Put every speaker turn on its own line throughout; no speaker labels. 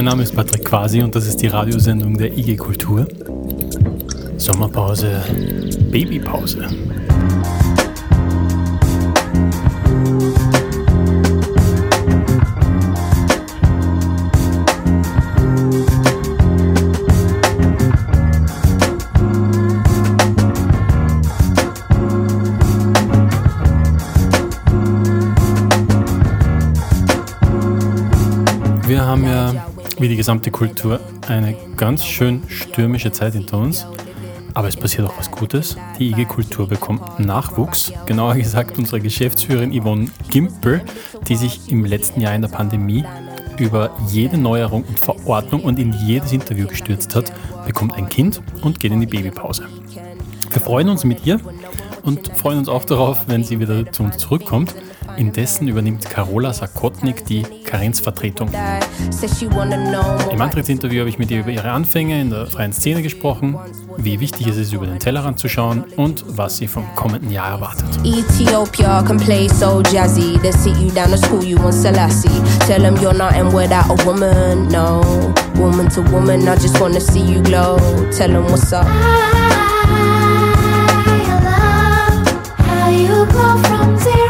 Mein Name ist Patrick Quasi und das ist die Radiosendung der IG Kultur. Sommerpause, Babypause. Gesamte Kultur, eine ganz schön stürmische Zeit hinter uns. Aber es passiert auch was Gutes. Die IG Kultur bekommt Nachwuchs. Genauer gesagt unsere Geschäftsführerin Yvonne Gimpel, die sich im letzten Jahr in der Pandemie über jede Neuerung und Verordnung und in jedes Interview gestürzt hat, bekommt ein Kind und geht in die Babypause. Wir freuen uns mit ihr und freuen uns auch darauf, wenn sie wieder zu uns zurückkommt. Indessen übernimmt Carola Sakotnik die Karenzvertretung. Im Antrittsinterview habe ich mit ihr über ihre Anfänge in der freien Szene gesprochen, wie wichtig es ist, über den Tellerrand zu schauen und was sie vom kommenden Jahr erwartet. Ethiopia can play so jazzy. They sit you down to school, you want Selassie. Tell them you're nothing without a woman, no. Woman to woman, I just wanna see you glow. Tell them what's up. Asian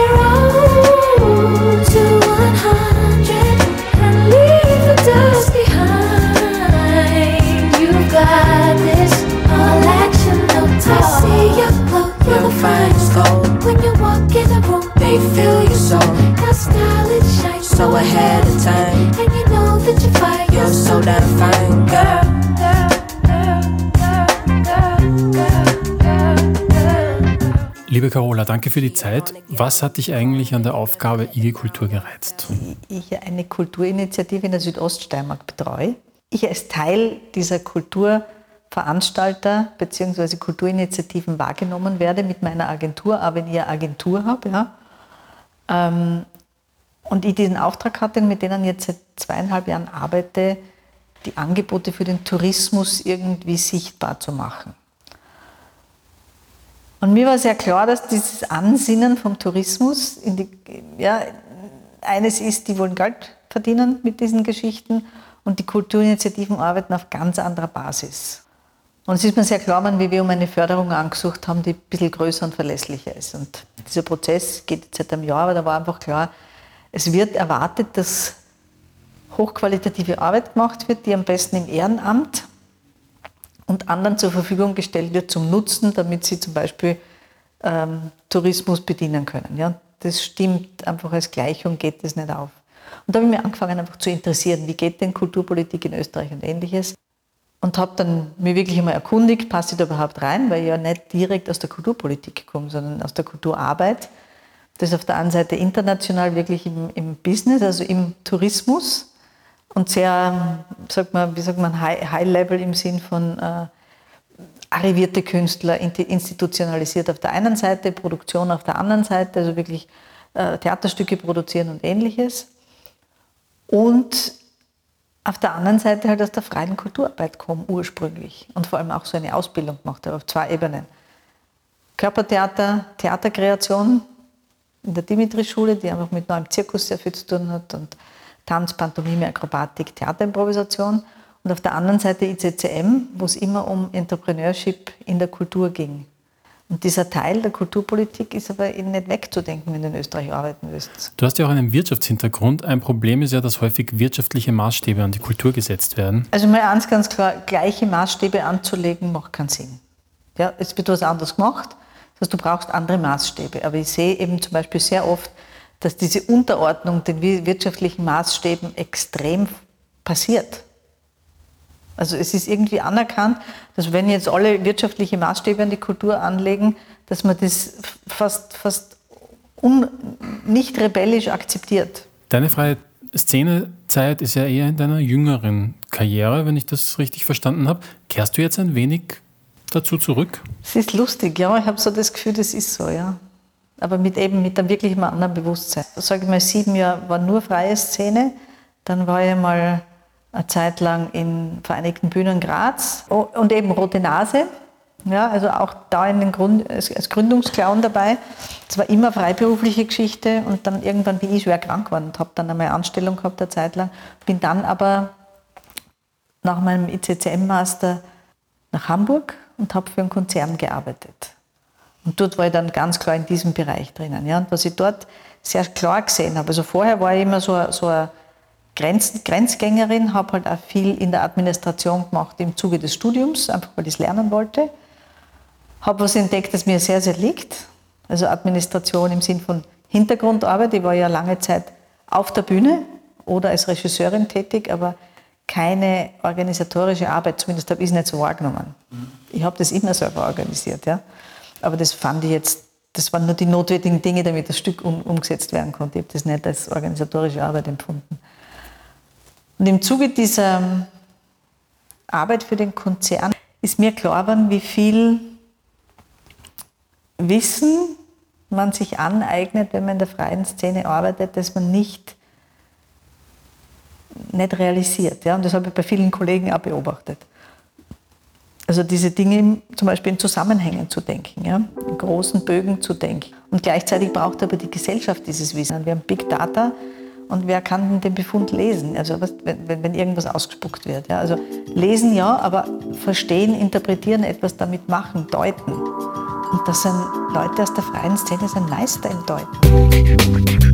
They feel your soul. Your style it shines so ahead of time. And you know that you're fine. You're so damn fine, girl. Liebe Carola, danke für die Zeit. Was hat dich eigentlich an der Aufgabe IG Kultur gereizt?
Ich eine Kulturinitiative in der Südoststeiermark betreue. Ich als Teil dieser Kulturveranstalter bzw. Kulturinitiativen wahrgenommen werde mit meiner Agentur, auch wenn ich eine Agentur habe. Ja. Ähm, und ich diesen Auftrag hatte, mit denen jetzt seit zweieinhalb Jahren arbeite, die Angebote für den Tourismus irgendwie sichtbar zu machen. Und mir war sehr klar, dass dieses Ansinnen vom Tourismus die, ja, eines ist, die wollen Geld verdienen mit diesen Geschichten und die Kulturinitiativen arbeiten auf ganz anderer Basis. Und es ist mir sehr klar, wie wir um eine Förderung angesucht haben, die ein bisschen größer und verlässlicher ist. Und dieser Prozess geht jetzt seit einem Jahr, aber da war einfach klar, es wird erwartet, dass hochqualitative Arbeit gemacht wird, die am besten im Ehrenamt und anderen zur Verfügung gestellt wird zum Nutzen, damit sie zum Beispiel ähm, Tourismus bedienen können. Ja, das stimmt einfach als Gleichung, geht das nicht auf. Und da habe ich mich angefangen einfach zu interessieren, wie geht denn Kulturpolitik in Österreich und ähnliches. Und habe dann mich wirklich einmal erkundigt, passe ich da überhaupt rein, weil ich ja nicht direkt aus der Kulturpolitik komme, sondern aus der Kulturarbeit. Das ist auf der einen Seite international wirklich im, im Business, also im Tourismus und sehr, sagt man, wie sagt man, High, High im Sinn von äh, arrivierte Künstler, institutionalisiert auf der einen Seite, Produktion auf der anderen Seite, also wirklich äh, Theaterstücke produzieren und ähnliches. Und auf der anderen Seite halt aus der freien Kulturarbeit komme ursprünglich und vor allem auch so eine Ausbildung gemacht habe auf zwei Ebenen. Körpertheater, Theaterkreation in der Dimitri-Schule, die einfach mit neuem Zirkus sehr viel zu tun hat und Tanz, Pantomime, Akrobatik, Theaterimprovisation. Und auf der anderen Seite ICCM, wo es immer um Entrepreneurship in der Kultur ging. Und dieser Teil der Kulturpolitik ist aber eben nicht wegzudenken, wenn du in Österreich arbeiten willst.
Du hast ja auch einen Wirtschaftshintergrund. Ein Problem ist ja, dass häufig wirtschaftliche Maßstäbe an die Kultur gesetzt werden.
Also mal eins ganz klar, gleiche Maßstäbe anzulegen, macht keinen Sinn. Ja, es wird was anderes gemacht, das heißt, du brauchst andere Maßstäbe. Aber ich sehe eben zum Beispiel sehr oft, dass diese Unterordnung den wirtschaftlichen Maßstäben extrem passiert. Also es ist irgendwie anerkannt, dass wenn jetzt alle wirtschaftliche Maßstäbe an die Kultur anlegen, dass man das fast, fast un, nicht rebellisch akzeptiert.
Deine freie Szenezeit ist ja eher in deiner jüngeren Karriere, wenn ich das richtig verstanden habe. Kehrst du jetzt ein wenig dazu zurück?
Es ist lustig, ja. Ich habe so das Gefühl, das ist so, ja. Aber mit eben mit einem wirklich anderen Bewusstsein. Sage ich mal, sieben Jahre war nur freie Szene. Dann war ich mal eine Zeit lang in Vereinigten Bühnen Graz und eben Rote Nase. Ja, also auch da in den Grund, als Gründungsclown dabei. Es war immer freiberufliche Geschichte und dann irgendwann bin ich schwer krank geworden und habe dann einmal Anstellung gehabt eine Zeit lang. Bin dann aber nach meinem ICCM-Master nach Hamburg und habe für einen Konzern gearbeitet. Und dort war ich dann ganz klar in diesem Bereich drinnen. Ja. Und was ich dort sehr klar gesehen habe, also vorher war ich immer so, so eine Grenz, Grenzgängerin, habe halt auch viel in der Administration gemacht im Zuge des Studiums, einfach weil ich es lernen wollte. Habe was entdeckt, das mir sehr, sehr liegt. Also Administration im Sinn von Hintergrundarbeit. Ich war ja lange Zeit auf der Bühne oder als Regisseurin tätig, aber keine organisatorische Arbeit, zumindest habe ich es nicht so wahrgenommen. Ich habe das immer selber organisiert, ja. Aber das fand ich jetzt, das waren nur die notwendigen Dinge, damit das Stück um, umgesetzt werden konnte. Ich habe das nicht als organisatorische Arbeit empfunden. Und im Zuge dieser Arbeit für den Konzern ist mir klar geworden, wie viel Wissen man sich aneignet, wenn man in der freien Szene arbeitet, dass man nicht, nicht realisiert. Ja? Und das habe ich bei vielen Kollegen auch beobachtet. Also diese Dinge zum Beispiel in Zusammenhängen zu denken, ja? in großen Bögen zu denken. Und gleichzeitig braucht aber die Gesellschaft dieses Wissen. Wir haben Big Data, und wer kann den Befund lesen? Also was, wenn, wenn, irgendwas ausgespuckt wird. Ja? Also lesen ja, aber verstehen, interpretieren, etwas damit machen, deuten. Und das sind Leute aus der freien Szene, sind Meister im Deuten.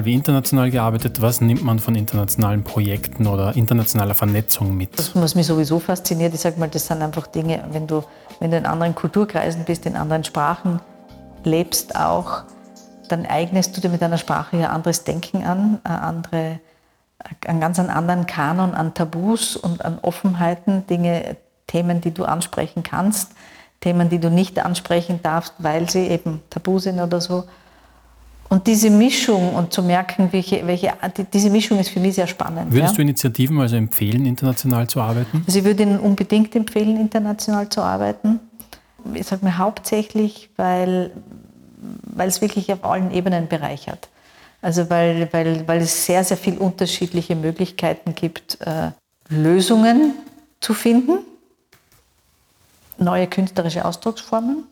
Regional wie international gearbeitet. Was nimmt man von internationalen Projekten oder internationaler Vernetzung mit?
Das, was mich sowieso fasziniert, ich sage mal, das sind einfach Dinge, wenn du, wenn du in anderen Kulturkreisen bist, in anderen Sprachen lebst auch, dann eignest du dir mit deiner Sprache ja anderes Denken an, andere, einen ganz anderen Kanon an Tabus und an Offenheiten, Dinge, Themen, die du ansprechen kannst, Themen, die du nicht ansprechen darfst, weil sie eben tabu sind oder so. Und diese Mischung und zu merken, welche, welche diese Mischung ist für mich sehr spannend.
Würdest ja? du Initiativen also empfehlen, international zu arbeiten?
Also ich würde Ihnen unbedingt empfehlen, international zu arbeiten. Ich sage mir hauptsächlich, weil, weil es wirklich auf allen Ebenen bereichert. Also weil, weil, weil es sehr, sehr viele unterschiedliche Möglichkeiten gibt, äh, Lösungen zu finden, neue künstlerische Ausdrucksformen.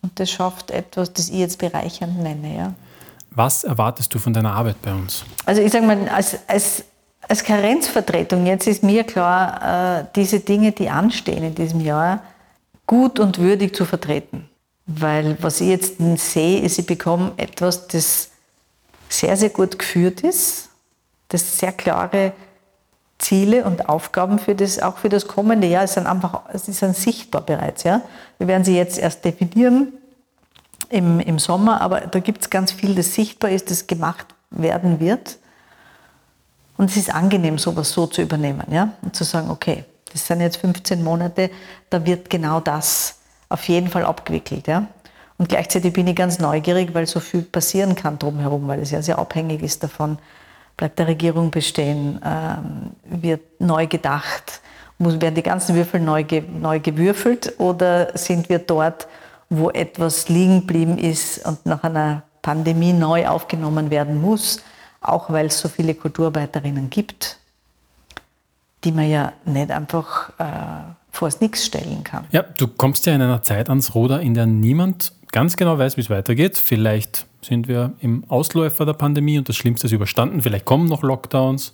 Und das schafft etwas, das ich jetzt bereichernd nenne. Ja.
Was erwartest du von deiner Arbeit bei uns?
Also ich sage mal, als, als, als Karenzvertretung, jetzt ist mir klar, äh, diese Dinge, die anstehen in diesem Jahr, gut und würdig zu vertreten. Weil was ich jetzt sehe, ist, ich bekomme etwas, das sehr, sehr gut geführt ist, das sehr klare Ziele und Aufgaben für das, auch für das kommende Jahr sind einfach, sie sind sichtbar bereits. Ja? Wir werden sie jetzt erst definieren im, im Sommer, aber da gibt es ganz viel, das sichtbar ist, das gemacht werden wird. Und es ist angenehm, sowas so zu übernehmen, ja? Und zu sagen, okay, das sind jetzt 15 Monate, da wird genau das auf jeden Fall abgewickelt, ja? Und gleichzeitig bin ich ganz neugierig, weil so viel passieren kann drumherum, weil es ja sehr abhängig ist davon, bleibt der Regierung bestehen, ähm, wird neu gedacht, muss, werden die ganzen Würfel neu, neu gewürfelt oder sind wir dort, wo etwas liegen geblieben ist und nach einer Pandemie neu aufgenommen werden muss, auch weil es so viele Kulturarbeiterinnen gibt, die man ja nicht einfach äh, vor das Nichts stellen kann.
Ja, du kommst ja in einer Zeit ans Ruder, in der niemand ganz genau weiß, wie es weitergeht. Vielleicht sind wir im Ausläufer der Pandemie und das Schlimmste ist überstanden. Vielleicht kommen noch Lockdowns.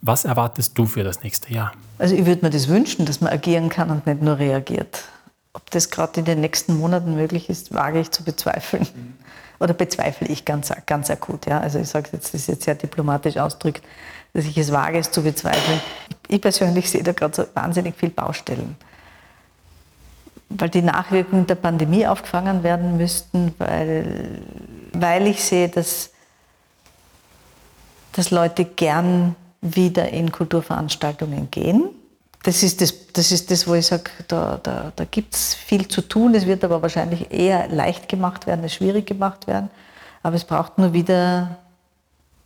Was erwartest du für das nächste Jahr?
Also ich würde mir das wünschen, dass man agieren kann und nicht nur reagiert. Ob das gerade in den nächsten Monaten möglich ist, wage ich zu bezweifeln. Mhm. Oder bezweifle ich ganz, ganz akut. Ja? Also ich sage jetzt, das ist jetzt sehr diplomatisch ausdrückt, dass ich es wage, es zu bezweifeln. Ich persönlich sehe da gerade so wahnsinnig viele Baustellen. Weil die Nachwirkungen der Pandemie aufgefangen werden müssten, weil, weil ich sehe, dass, dass Leute gern wieder in Kulturveranstaltungen gehen das ist das, das, ist das wo ich sage, da, da, da gibt es viel zu tun. Es wird aber wahrscheinlich eher leicht gemacht werden, als schwierig gemacht werden. Aber es braucht nur wieder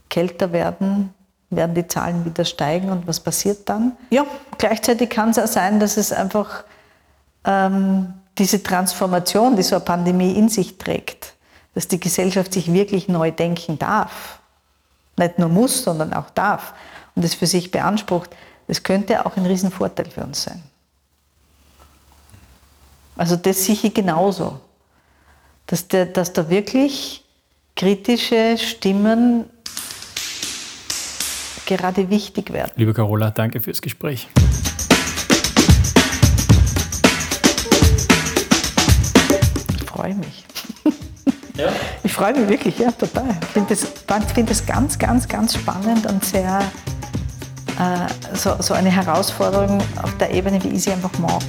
kälter werden, werden die Zahlen wieder steigen und was passiert dann? Ja, gleichzeitig kann es auch sein, dass es einfach ähm, diese Transformation, die so eine Pandemie in sich trägt, dass die Gesellschaft sich wirklich neu denken darf. Nicht nur muss, sondern auch darf und es für sich beansprucht, das könnte auch ein Riesenvorteil für uns sein. Also das sehe ich genauso. Dass, der, dass da wirklich kritische Stimmen gerade wichtig werden.
Liebe Carola, danke fürs Gespräch.
Ich freue mich. Ja? Ich freue mich wirklich, ja, total. Ich finde das, find das ganz, ganz, ganz spannend und sehr so, so eine Herausforderung auf der Ebene, wie ich sie einfach mag.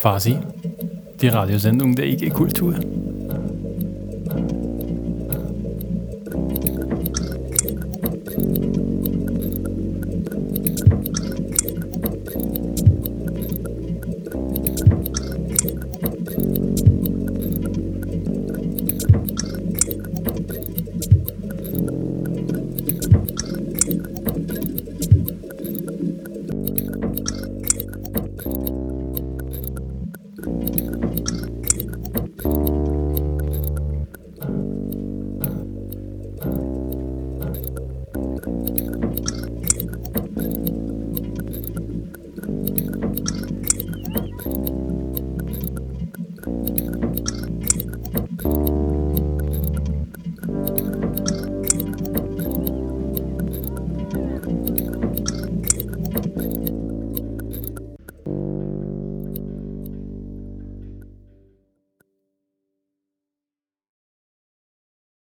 Quasi die Radiosendung der IG Kultur.